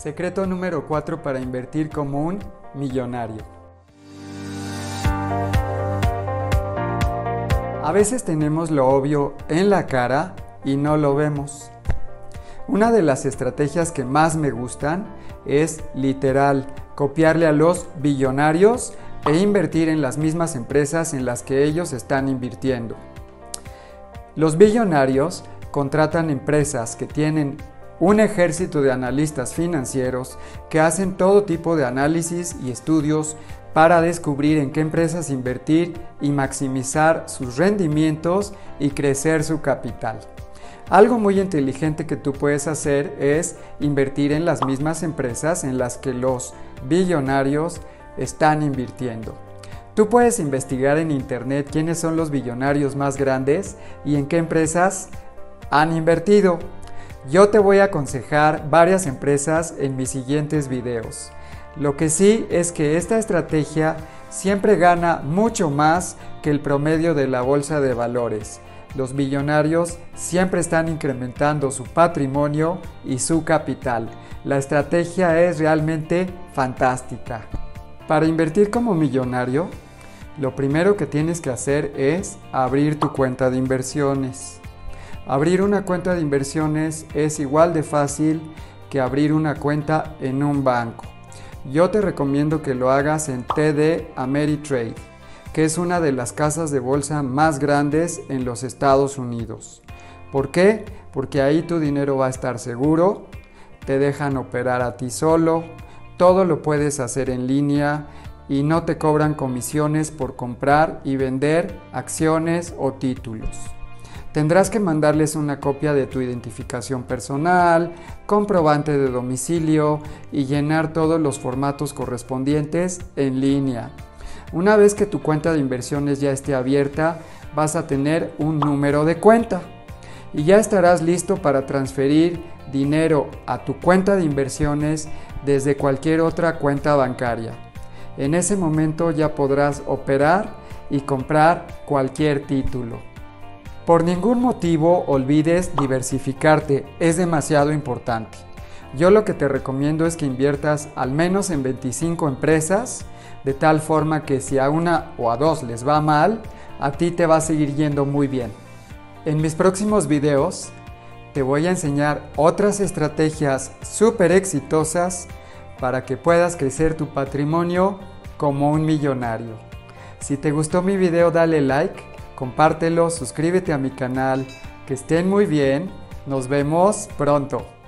Secreto número 4 para invertir como un millonario. A veces tenemos lo obvio en la cara y no lo vemos. Una de las estrategias que más me gustan es literal copiarle a los billonarios e invertir en las mismas empresas en las que ellos están invirtiendo. Los billonarios contratan empresas que tienen un ejército de analistas financieros que hacen todo tipo de análisis y estudios para descubrir en qué empresas invertir y maximizar sus rendimientos y crecer su capital. Algo muy inteligente que tú puedes hacer es invertir en las mismas empresas en las que los billonarios están invirtiendo. Tú puedes investigar en internet quiénes son los billonarios más grandes y en qué empresas han invertido. Yo te voy a aconsejar varias empresas en mis siguientes videos. Lo que sí es que esta estrategia siempre gana mucho más que el promedio de la bolsa de valores. Los billonarios siempre están incrementando su patrimonio y su capital. La estrategia es realmente fantástica. Para invertir como millonario, lo primero que tienes que hacer es abrir tu cuenta de inversiones. Abrir una cuenta de inversiones es igual de fácil que abrir una cuenta en un banco. Yo te recomiendo que lo hagas en TD Ameritrade, que es una de las casas de bolsa más grandes en los Estados Unidos. ¿Por qué? Porque ahí tu dinero va a estar seguro, te dejan operar a ti solo, todo lo puedes hacer en línea y no te cobran comisiones por comprar y vender acciones o títulos. Tendrás que mandarles una copia de tu identificación personal, comprobante de domicilio y llenar todos los formatos correspondientes en línea. Una vez que tu cuenta de inversiones ya esté abierta, vas a tener un número de cuenta y ya estarás listo para transferir dinero a tu cuenta de inversiones desde cualquier otra cuenta bancaria. En ese momento ya podrás operar y comprar cualquier título. Por ningún motivo olvides diversificarte, es demasiado importante. Yo lo que te recomiendo es que inviertas al menos en 25 empresas, de tal forma que si a una o a dos les va mal, a ti te va a seguir yendo muy bien. En mis próximos videos te voy a enseñar otras estrategias súper exitosas para que puedas crecer tu patrimonio como un millonario. Si te gustó mi video dale like compártelo, suscríbete a mi canal, que estén muy bien, nos vemos pronto.